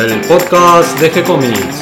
el podcast de G-Comics.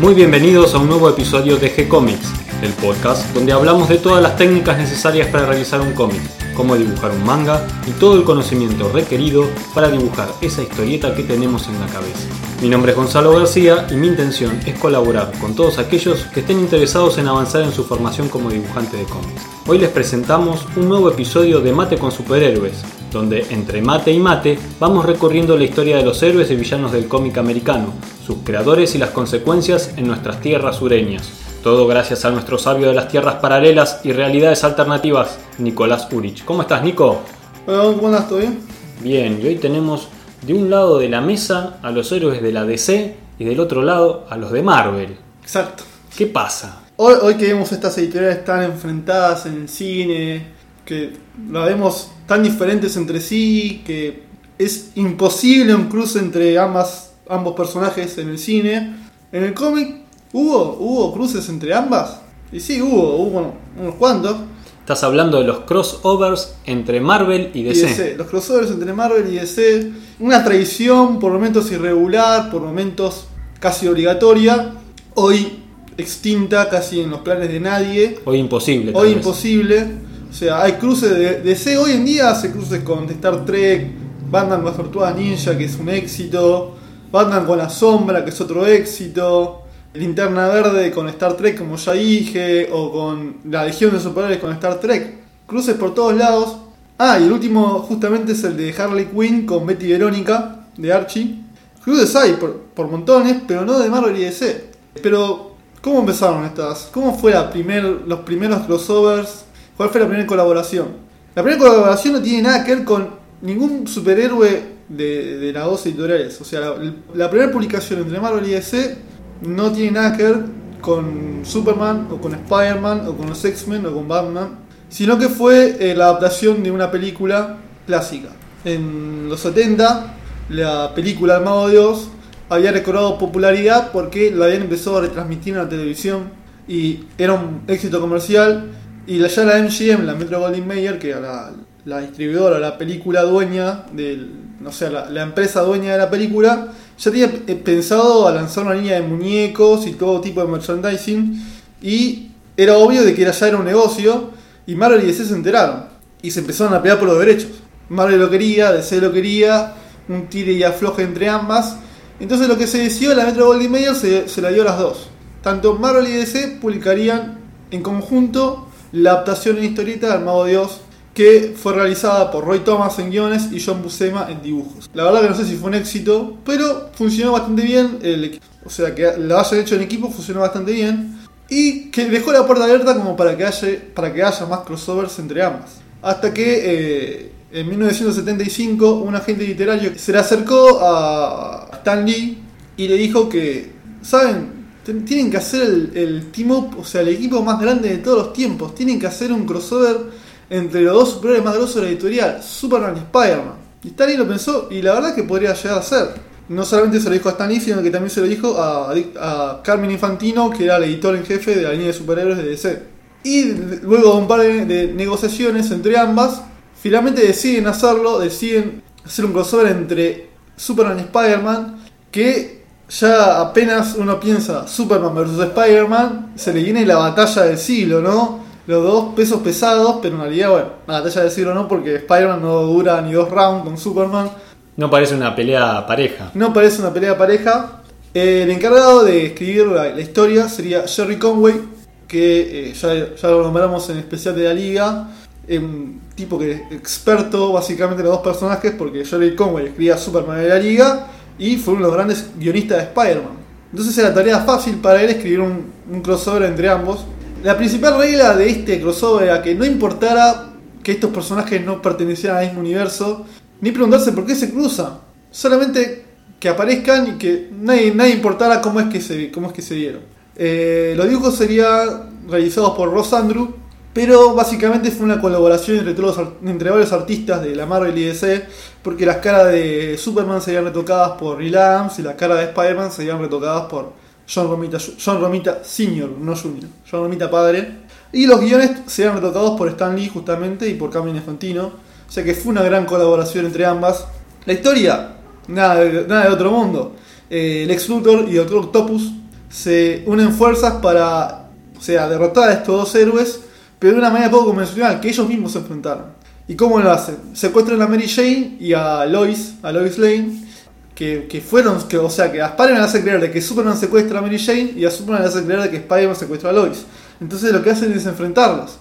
Muy bienvenidos a un nuevo episodio de G-Comics, el podcast donde hablamos de todas las técnicas necesarias para realizar un cómic, cómo dibujar un manga y todo el conocimiento requerido para dibujar esa historieta que tenemos en la cabeza. Mi nombre es Gonzalo García y mi intención es colaborar con todos aquellos que estén interesados en avanzar en su formación como dibujante de cómics. Hoy les presentamos un nuevo episodio de Mate con Superhéroes, donde entre mate y mate vamos recorriendo la historia de los héroes y villanos del cómic americano, sus creadores y las consecuencias en nuestras tierras sureñas. Todo gracias a nuestro sabio de las tierras paralelas y realidades alternativas, Nicolás Urich. ¿Cómo estás, Nico? Hola, ¿cómo? ¿Todo bien? Bien, y hoy tenemos de un lado de la mesa a los héroes de la DC y del otro lado a los de Marvel. Exacto. ¿Qué pasa? Hoy, hoy que vemos estas editoriales tan enfrentadas en el cine, que la vemos tan diferentes entre sí, que es imposible un cruce entre ambas, ambos personajes en el cine. En el cómic hubo, hubo cruces entre ambas. Y sí, hubo, hubo unos cuantos. Estás hablando de los crossovers entre Marvel y Y DC. DC. Los crossovers entre Marvel y DC. Una tradición, por momentos irregular, por momentos casi obligatoria. Hoy extinta, casi en los planes de nadie. Hoy imposible. Hoy vez. imposible. O sea, hay cruces de DC. Hoy en día hace cruces con Star Trek, Batman con las Tortugas Ninja, que es un éxito. Batman con la Sombra, que es otro éxito. Linterna Verde con Star Trek, como ya dije. O con la Legión de Superhéroes con Star Trek. Cruces por todos lados. Ah, y el último justamente es el de Harley Quinn con Betty Verónica, de Archie. Cruces hay por, por montones, pero no de Marvel y DC. Pero, ¿cómo empezaron estas? ¿Cómo fue la primer, los primeros crossovers? ¿Cuál fue la primera colaboración? La primera colaboración no tiene nada que ver con ningún superhéroe de, de las dos editoriales. O sea, la, la primera publicación entre Marvel y DC no tiene nada que ver con Superman, o con Spider-Man, o con los X-Men, o con Batman, sino que fue eh, la adaptación de una película clásica. En los 70, la película El Mago de Dios había recobrado popularidad porque la habían empezado a retransmitir en la televisión y era un éxito comercial. Y ya la MGM, la Metro Goldwyn Mayer, que era la, distribuidora, la película dueña, del, no sé, la, empresa dueña de la película, ya tenía eh, pensado a lanzar una línea de muñecos y todo tipo de merchandising. Y era obvio de que ya era un negocio. Y Marvel y DC se enteraron. Y se empezaron a pelear por los derechos. Marvel lo quería, DC lo quería. Un tire y afloje entre ambas. Entonces lo que se decidió, la Metro Goldwyn Mayer se, se la dio a las dos. Tanto Marvel y DC publicarían en conjunto la adaptación en historieta del Mago de Dios que fue realizada por Roy Thomas en guiones y John Buscema en dibujos. La verdad que no sé si fue un éxito, pero funcionó bastante bien el. O sea, que la hayan hecho en equipo funcionó bastante bien. Y que dejó la puerta abierta como para que haya, para que haya más crossovers entre ambas. Hasta que eh, en 1975 un agente literario se le acercó a Stan Lee y le dijo que, ¿saben? Tienen que hacer el, el team up, o sea, el equipo más grande de todos los tiempos. Tienen que hacer un crossover entre los dos superhéroes más grosos de la editorial, Superman y Spider-Man. Y Stan Lee lo pensó y la verdad que podría llegar a ser. No solamente se lo dijo a Stan Lee, sino que también se lo dijo a, Carmen Infantino, que era el editor en jefe de la línea de superhéroes de DC. Y luego de un par de negociaciones entre ambas, finalmente deciden hacerlo, deciden hacer un crossover entre Superman y Spider-Man, que ya apenas uno piensa Superman versus Spider-Man, se le viene la batalla del siglo, ¿no? Los dos pesos pesados, pero en realidad, bueno, la batalla del siglo no, porque Spider-Man no dura ni dos rounds con Superman. No parece una pelea pareja. No parece una pelea pareja. Eh, el encargado de escribir la, la historia sería Jerry Conway, que eh, ya, ya lo nombramos en el especial de la liga. Un tipo que experto básicamente en los dos personajes, porque Jerry Conway escribía Superman de la liga y fue uno de los grandes guionistas de Spider-Man. Entonces era tarea fácil para él escribir un, un crossover entre ambos. La principal regla de este crossover era que no importara que estos personajes no pertenecieran al mismo universo, ni preguntarse por qué se cruzan. Solamente que aparezcan y que nadie, nadie importara cómo es que se, cómo es que se dieron. Eh, los dibujos serían realizados por Ross Andrew, pero básicamente fue una colaboración entre, varios artistas de la Marvel y DC, porque las caras de Superman serían retocadas por Neil Adams y las caras de Spider-Man serían retocadas por John Romita, John Sr., no Jr., John Romita Padre. Y los guiones serían retratados por Stan Lee justamente y por Carmen Infantino. O sea que fue una gran colaboración entre ambas. La historia, nada, de- nada de otro mundo. Eh, Lex Luthor y Doctor Octopus se unen fuerzas para, sea, derrotar a estos dos héroes, pero de una manera poco convencional, que ellos mismos se enfrentaron. ¿Y cómo lo hacen? Secuestran a Mary Jane y a Lois, a Lois Lane, que, que fueron, que, o sea, que a Spider-Man le hace creer de que Superman secuestra a Mary Jane y a Superman le hace creer de que Spider-Man secuestra a Lois. Entonces lo que hacen es enfrentarlos.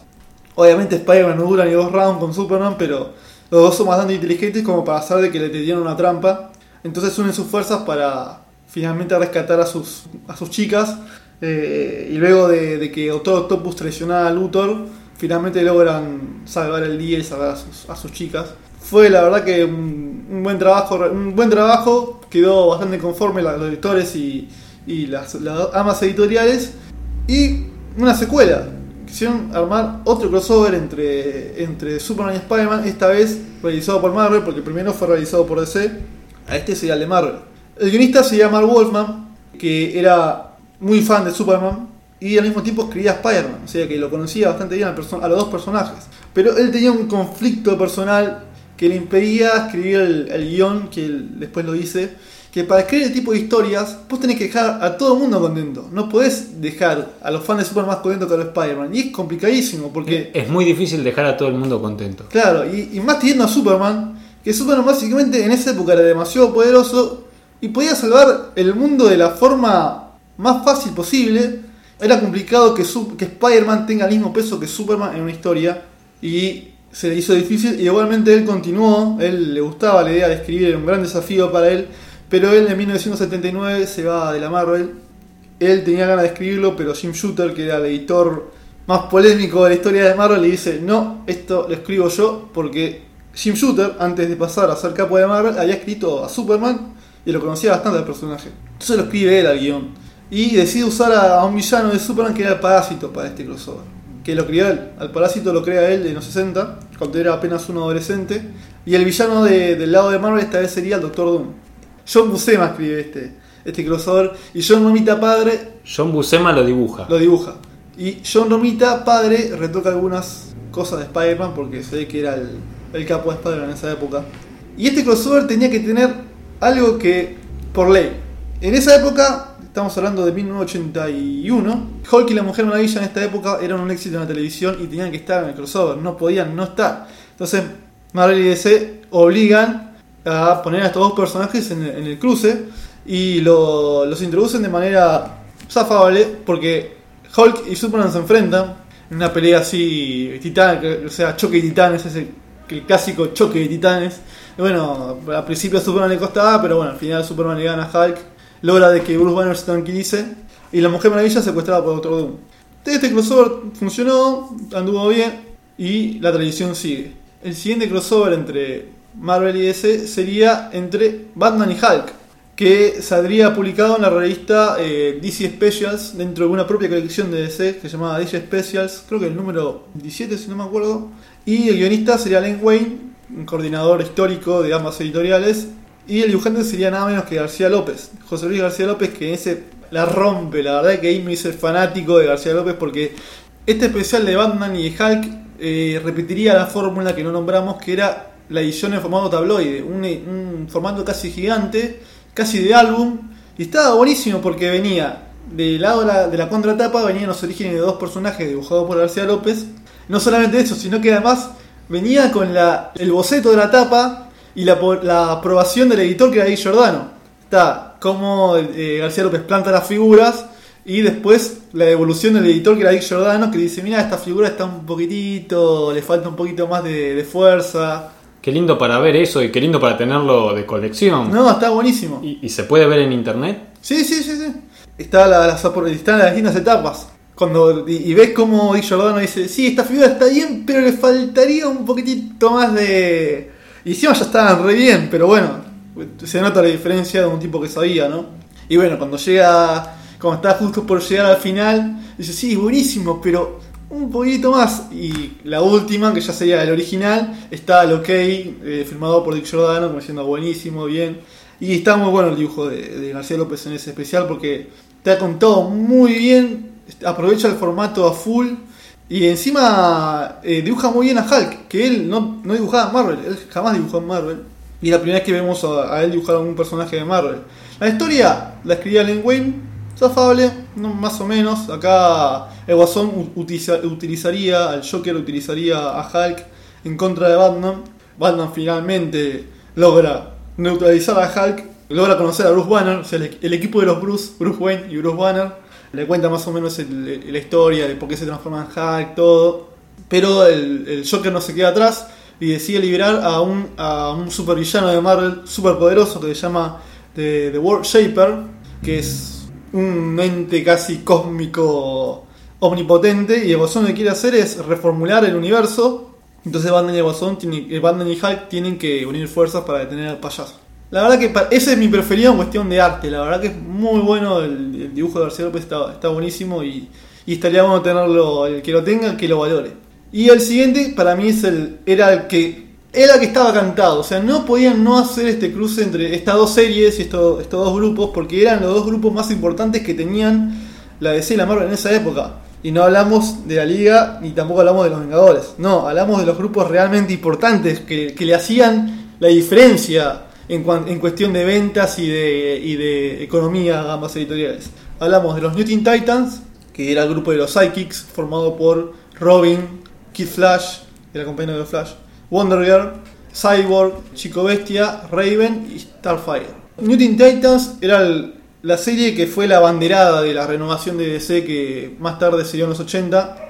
Obviamente Spider-Man no dura ni dos rounds con Superman, pero los dos son bastante inteligentes como para saber de que le tenían una trampa. Entonces unen sus fuerzas para finalmente rescatar a sus, a sus chicas. Eh, y luego de, de que Doctor Octopus traicionara a Luthor, finalmente logran salvar el día y salvar a sus, chicas. Fue la verdad que un, buen trabajo, un buen trabajo, quedó bastante conforme los editores y, las amas editoriales. Y una secuela. Quisieron armar otro crossover entre, entre Superman y Spider-Man, esta vez realizado por Marvel, porque el primero fue realizado por DC. A este sería el de Marvel. El guionista se llama Mark Wolfman, que era muy fan de Superman y al mismo tiempo escribía Spider-Man, o sea que lo conocía bastante bien a los dos personajes. Pero él tenía un conflicto personal que le impedía escribir el, el guion, que él después lo dice, que para escribir el tipo de historias vos tenés que dejar a todo el mundo contento. No podés dejar a los fans de Superman más contentos que a los Spider-Man. Y es complicadísimo porque... Es muy difícil dejar a todo el mundo contento. Claro, y, y más teniendo a Superman, que Superman básicamente en esa época era demasiado poderoso y podía salvar el mundo de la forma más fácil posible. Era complicado que, que Spider-Man tenga el mismo peso que Superman en una historia y se le hizo difícil y igualmente él continuó, él le gustaba la idea de escribir, era un gran desafío para él, pero él en 1979 se va de la Marvel él tenía ganas de escribirlo, pero Jim Shooter, que era el editor más polémico de la historia de Marvel, le dice, no, esto lo escribo yo, porque Jim Shooter, antes de pasar a ser capo de Marvel, había escrito a Superman y lo conocía bastante al personaje. Entonces lo escribe él al guion. Y decide usar a, a un villano de Superman que era el Parásito para este crossover. Que lo creó él. Al Parásito lo crea él en los 60, cuando era apenas un adolescente. Y el villano de- del lado de Marvel esta vez sería el Doctor Doom. John Buscema escribe este, este crossover. Y John Romita padre John Buscema lo dibuja. lo dibuja. Y John Romita, padre, retoca algunas cosas de Spider-Man porque se ve que era el, el capo de Spider-Man en esa época. Y este crossover tenía que tener algo que, por ley, en esa época, estamos hablando de 1981, Hulk y la Mujer Maravilla en esta época eran un éxito en la televisión y tenían que estar en el crossover, no podían no estar. Entonces, Marvel y DC obligan a poner a estos dos personajes en el, cruce y lo- los introducen de manera zafable porque Hulk y Superman se enfrentan en una pelea así titán, o sea, choque de titanes, ese el clásico choque de titanes. Bueno, al principio a Superman le costaba, pero bueno, al final Superman le gana a Hulk, logra de que Bruce Banner se tranquilice y la Mujer Maravilla es secuestrada por Doctor Doom. Este crossover funcionó, anduvo bien y la tradición sigue. El siguiente crossover entre Marvel y DC sería entre Batman y Hulk, que saldría publicado en la revista eh, DC Specials dentro de una propia colección de DC que se llamaba DC Specials, creo que el número 17 si no me acuerdo. Y el guionista sería Len Wayne, un coordinador histórico de ambas editoriales. Y el dibujante sería nada menos que García López, José Luis García López, que ese la rompe. La verdad que ahí me hice fanático de García López porque este especial de Batman y de Hulk eh, repetiría la fórmula que no nombramos, que era la edición en formato tabloide, un, un formato casi gigante, casi de álbum. Y estaba buenísimo porque venía del lado de la, de la contratapa, venían los orígenes de dos personajes dibujados por García López. No solamente eso, sino que además venía con la, el boceto de la tapa y la, la aprobación del editor que era Di Giordano. Está como eh, García López planta las figuras y después la evolución del editor que era Dick Giordano que dice, mira, esta figura está un poquitito, le falta un poquito más de, de fuerza. Qué lindo para ver eso y qué lindo para tenerlo de colección. No, está buenísimo. ¿Y, y se puede ver en internet? Sí, sí, sí, sí. Está la- las, están las distintas etapas. Cuando, y, y ves como Dick Giordano dice, sí, esta figura está bien, pero le faltaría un poquitito más de... Y encima ya estaban re bien, pero bueno, se nota la diferencia de un tipo que sabía, ¿no? Y bueno, cuando llega, cuando está justo por llegar al final, dice, sí, buenísimo, pero un poquito más. Y la última, que ya sería el original, está el ok, eh, firmado por Dick Giordano, como diciendo buenísimo, bien. Y está muy bueno el dibujo de, de García López en ese especial porque te ha contado muy bien, aprovecha el formato a full Y encima eh, dibuja muy bien a Hulk, que él no, no dibujaba en Marvel, él jamás dibujó en Marvel. Y la primera vez que vemos a, él dibujar a un personaje de Marvel. La historia la escribía Len Wayne, zafable, no, más o menos. Acá el Guasón utilizaría, el Joker utilizaría a Hulk en contra de Batman. Batman finalmente logra neutralizar a Hulk, logra conocer a Bruce Banner, o sea, el equipo de los Bruce, Bruce Wayne y Bruce Banner. Le cuenta más o menos el- la historia de por qué se transforma en Hulk, todo. Pero el, Joker no se queda atrás y decide liberar a un, a un supervillano de Marvel super poderoso que se llama The, World Shaper, que es un ente casi cósmico omnipotente. Y el Guasón lo que quiere hacer es reformular el universo. Entonces Batman y el y Hulk tienen que unir fuerzas para detener al payaso. La verdad que ese es mi preferido en cuestión de arte. La verdad que es muy bueno el, el dibujo de García López, está, está buenísimo y, y estaría bueno tenerlo, el que lo tenga, que lo valore. Y el siguiente para mí es el, era el que era el que estaba cantado. O sea, no podían no hacer este cruce entre estas dos series y estos, estos dos grupos porque eran los dos grupos más importantes que tenían la DC y la Marvel en esa época. Y no hablamos de la Liga ni tampoco hablamos de los Vengadores. No, hablamos de los grupos realmente importantes que, que le hacían la diferencia en, cuestión de ventas y de, economía a ambas editoriales. Hablamos de los New Teen Titans, que era el grupo de los Psychics, formado por Robin, Kid Flash, era compañero de Flash, Wonder Girl, Cyborg, Chico Bestia, Raven y Starfire. New Teen Titans era la serie que fue la banderada de la renovación de DC que más tarde sería en los 80.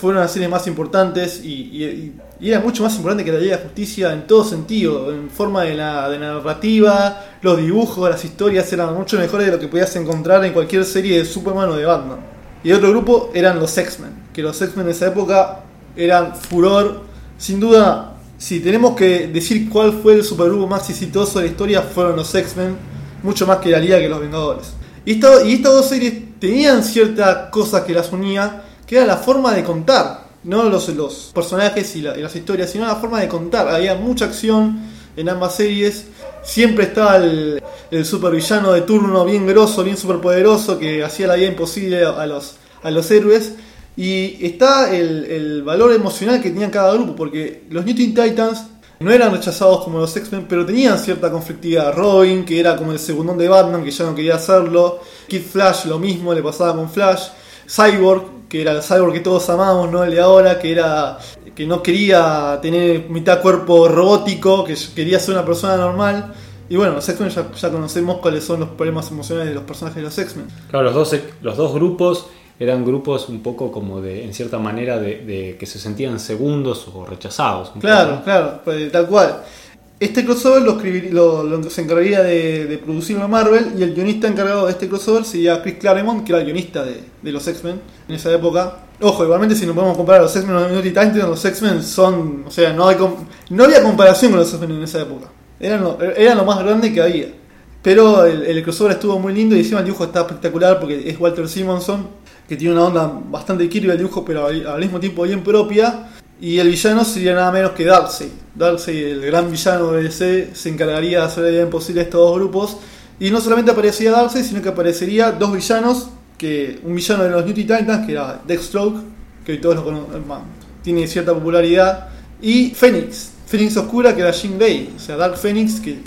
Fueron las series más importantes y, era mucho más importante que la Liga de Justicia en todo sentido, en forma de la, de narrativa, los dibujos, las historias eran mucho mejores de lo que podías encontrar en cualquier serie de Superman o de Batman. Y otro grupo eran los X-Men, que los X-Men en esa época eran furor. Sin duda, si tenemos que decir cuál fue el supergrupo más exitoso de la historia, fueron los X-Men, mucho más que la Liga que los Vengadores. Y, esta- y estas dos series tenían ciertas cosas que las unía, que era la forma de contar, no los, personajes y, la- y las historias, sino la forma de contar. Había mucha acción en ambas series. Siempre estaba el, supervillano de turno bien grosso, bien superpoderoso, que hacía la vida imposible a los, a los héroes. Y está el, el valor emocional que tenía cada grupo, porque los New Teen Titans no eran rechazados como los X-Men, pero tenían cierta conflictividad. Robin, que era como el segundón de Batman, que ya no quería hacerlo. Kid Flash, lo mismo, le pasaba con Flash. Cyborg, que era el Cyborg que todos amamos, no el de ahora, que era que no quería tener mitad cuerpo robótico, que quería ser una persona normal. Y bueno, los X-Men ya, ya conocemos cuáles son los problemas emocionales de los personajes de los X-Men. Claro, los dos, los dos grupos eran grupos un poco como de, en cierta manera, de, de que se sentían segundos o rechazados. Claro, poco. claro, pues, tal cual. Este crossover lo, lo- lo- se encargaría de, de producirlo Marvel y el guionista encargado de este crossover sería Chris Claremont, que era el guionista de, de los X-Men en esa época. Ojo, igualmente si nos podemos comparar a los X-Men los New Titans, los X-Men son, o sea, no, hay no había comparación con los X-Men en esa época. Eran lo, más grande que había. Pero el, el crossover estuvo muy lindo y encima el dibujo está espectacular porque es Walter Simonson, que tiene una onda bastante Kirby el dibujo, pero al mismo tiempo bien propia. Y el villano sería nada menos que Darkseid. Darkseid, el gran villano de DC, se encargaría de hacer la vida imposible a estos dos grupos. Y no solamente aparecería Darkseid, sino que aparecería dos villanos. que Un villano de los New Titans, que era Deathstroke, que hoy todos lo conocen, bueno, tiene cierta popularidad. Y Phoenix, Phoenix Oscura, que era Jean Grey. O sea, Dark Phoenix, que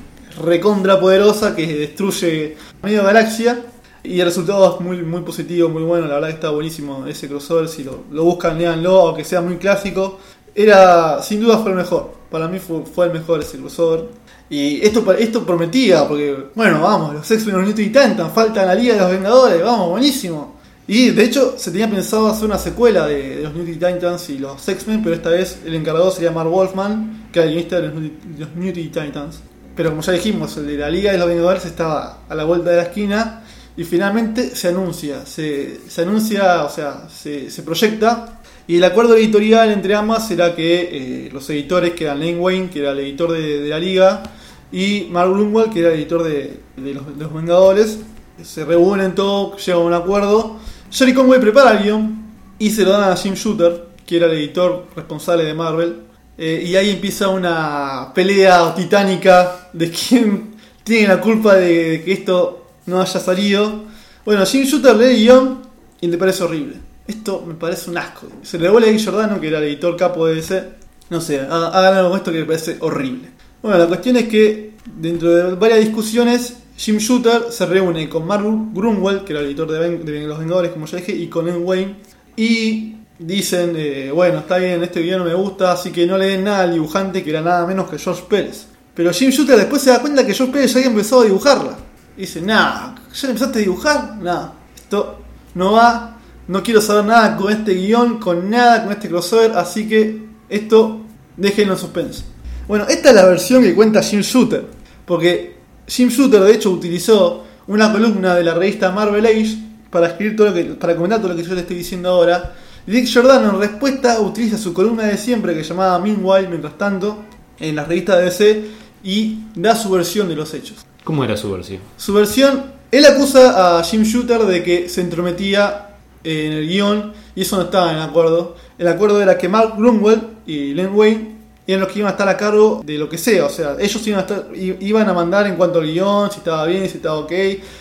recontra poderosa, que destruye medio galaxia. Y el resultado es muy, muy positivo, muy bueno. La verdad que está buenísimo ese crossover. Si lo, buscan, léanlo, aunque sea muy clásico. Era, sin duda, fue el mejor. Para mí fue, fue el mejor ese crossover. Y esto, esto prometía, porque, bueno, vamos, los X-Men y los New Titans, falta la Liga de los Vengadores, vamos, buenísimo. Y de hecho, se tenía pensado hacer una secuela de, de los New Titans y los X-Men, pero esta vez el encargado sería Mark Wolfman, que era el guionista de los, los New Titans. Pero como ya dijimos, el de la Liga de los Vengadores estaba a la vuelta de la esquina y finalmente se anuncia, se, se anuncia, o sea, se, se proyecta. Y el acuerdo editorial entre ambas será que eh, los editores, que eran Lane Wayne, que era el editor de, de la Liga, y Mark Grunwald, que era el editor de, de los Vengadores, se reúnen todo, llegan a un acuerdo. Jerry Conway prepara el guion y se lo dan a Jim Shooter, que era el editor responsable de Marvel. Eh, y ahí empieza una pelea titánica de quién tiene la culpa de que esto no haya salido. Bueno, Jim Shooter lee el guion y le parece horrible. esto me parece un asco. Se le devuelve a Guy Giordano, que era el editor capo de DC. No sé, ha- hagan algo con esto que me parece horrible. Bueno, la cuestión es que dentro de varias discusiones, Jim Shooter se reúne con Mark Grunwald, que era el editor de Los Vengadores, como ya dije, y con Ed Wayne. Y dicen, eh, bueno, está bien, este video no me gusta, así que no le den nada al dibujante, que era nada menos que George Pérez. Pero Jim Shooter después se da cuenta que George Pérez ya había empezado a dibujarla. Y dice, nah, ¿ya empezaste a dibujar? Nah, esto no va, no quiero saber nada con este guion, con nada, con este crossover, así que esto déjenlo en suspenso. Bueno, esta es la versión que cuenta Jim Shooter, porque Jim Shooter de hecho utilizó una columna de la revista Marvel Age para escribir todo lo que, para comentar todo lo que yo le estoy diciendo ahora. Dick Giordano en respuesta utiliza su columna de siempre que llamaba Meanwhile, mientras tanto, en las revistas de DC y da su versión de los hechos. ¿Cómo era su versión? Su versión, él acusa a Jim Shooter de que se entrometía en el guion y eso no estaba en el acuerdo. El acuerdo era que Mark Grunwald y Len Wayne eran los que iban a estar a cargo de lo que sea. O sea, ellos iban a, estar, iban a mandar en cuanto al guion, si estaba bien, si estaba ok,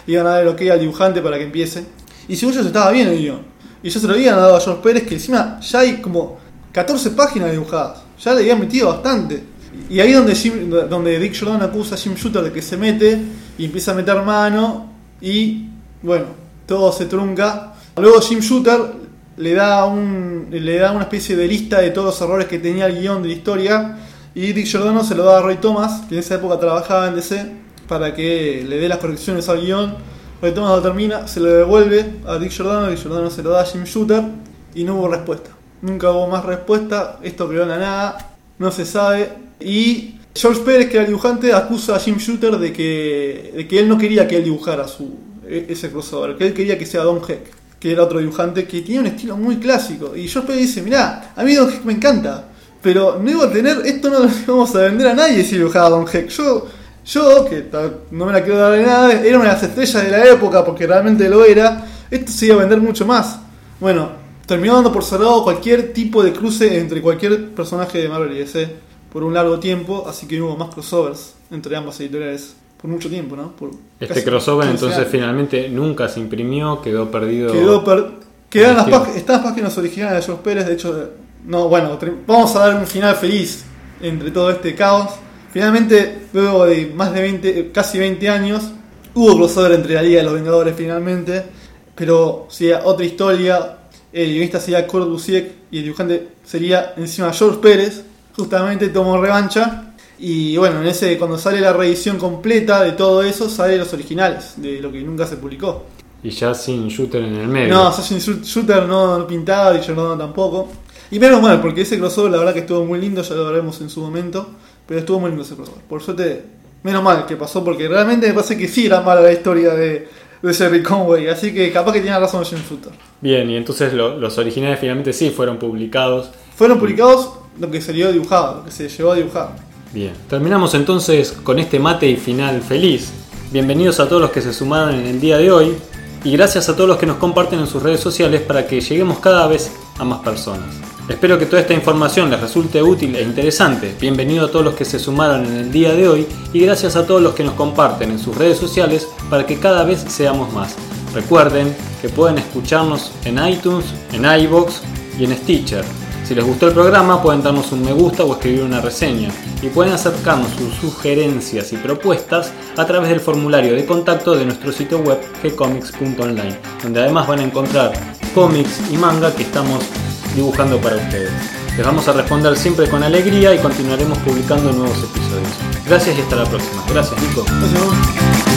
iban a dar el ok al dibujante para que empiece. Y según ellos estaba bien el guion. Y ya se lo habían dado a George Pérez, que encima ya hay como 14 páginas dibujadas. Ya le habían metido bastante. Y ahí donde, donde Dick Jordan acusa a Jim Shooter de que se mete y empieza a meter mano y bueno, todo se trunca. Luego Jim Shooter le da, un, le da una especie de lista de todos los errores que tenía el guion de la historia y Dick Giordano se lo da a Roy Thomas, que en esa época trabajaba en DC, para que le dé las correcciones al guion. Roy Thomas lo termina, se lo devuelve a Dick Giordano, Dick Giordano se lo da a Jim Shooter y no hubo respuesta. Nunca hubo más respuesta, esto en la nada, no se sabe. Y George Pérez, que era dibujante, acusa a Jim Shooter de que, de que él no quería que él dibujara su, e- ese crossover, que él quería que sea Don Heck, que era otro dibujante que tenía un estilo muy clásico. Y George Pérez dice, mirá, a mí Don Heck me encanta, pero no iba a tener, esto no lo vamos a vender a nadie si dibujaba Don Heck. Yo, yo, que no me la quiero dar de nada, era una de las estrellas de la época porque realmente lo era, esto se iba a vender mucho más. Bueno, terminó dando por cerrado cualquier tipo de cruce entre cualquier personaje de Marvel y DC por un largo tiempo, así que hubo más crossovers entre ambas editoriales por mucho tiempo, ¿no? Por Este crossover 15 entonces años. finalmente nunca se imprimió, quedó perdido. Quedó per- quedan las, están las páginas originales de George Pérez, de hecho, no, bueno, vamos a dar un final feliz entre todo este caos. Finalmente, luego de más de 20, casi 20 años, hubo crossover entre la Liga de los Vengadores finalmente, pero sería otra historia, el guionista sería Kurt Busiek y el dibujante sería encima George Pérez, justamente tomó revancha. Y bueno, en ese cuando sale la reedición completa de todo eso, salen los originales, de lo que nunca se publicó. Y ya sin shooter en el medio. No, Assassin's Shooter no, no pintaba, y no tampoco. Y menos mal, porque ese crossover la verdad que estuvo muy lindo, ya lo veremos en su momento. Pero estuvo muy lindo ese crossover. Por suerte, menos mal que pasó, porque realmente me parece que sí era mala la historia de, de Jerry Conway. Así que capaz que tenía razón Jim Shooter. Bien, y entonces lo- los originales finalmente sí fueron publicados. Fueron publicados lo que se dio dibujado, lo que se llevó a dibujar. Bien, terminamos entonces con este mate y final feliz. Bienvenidos a todos los que se sumaron en el día de hoy y gracias a todos los que nos comparten en sus redes sociales para que lleguemos cada vez a más personas. Espero que toda esta información les resulte útil e interesante. Bienvenido a todos los que se sumaron en el día de hoy y gracias a todos los que nos comparten en sus redes sociales para que cada vez seamos más. Recuerden que pueden escucharnos en iTunes, en iBox y en Stitcher. Si les gustó el programa pueden darnos un me gusta o escribir una reseña y pueden acercarnos sus sugerencias y propuestas a través del formulario de contacto de nuestro sitio web gcomics.online, donde además van a encontrar cómics y manga que estamos dibujando para ustedes. Les vamos a responder siempre con alegría y continuaremos publicando nuevos episodios. Gracias y hasta la próxima. Gracias, Nico. Entonces,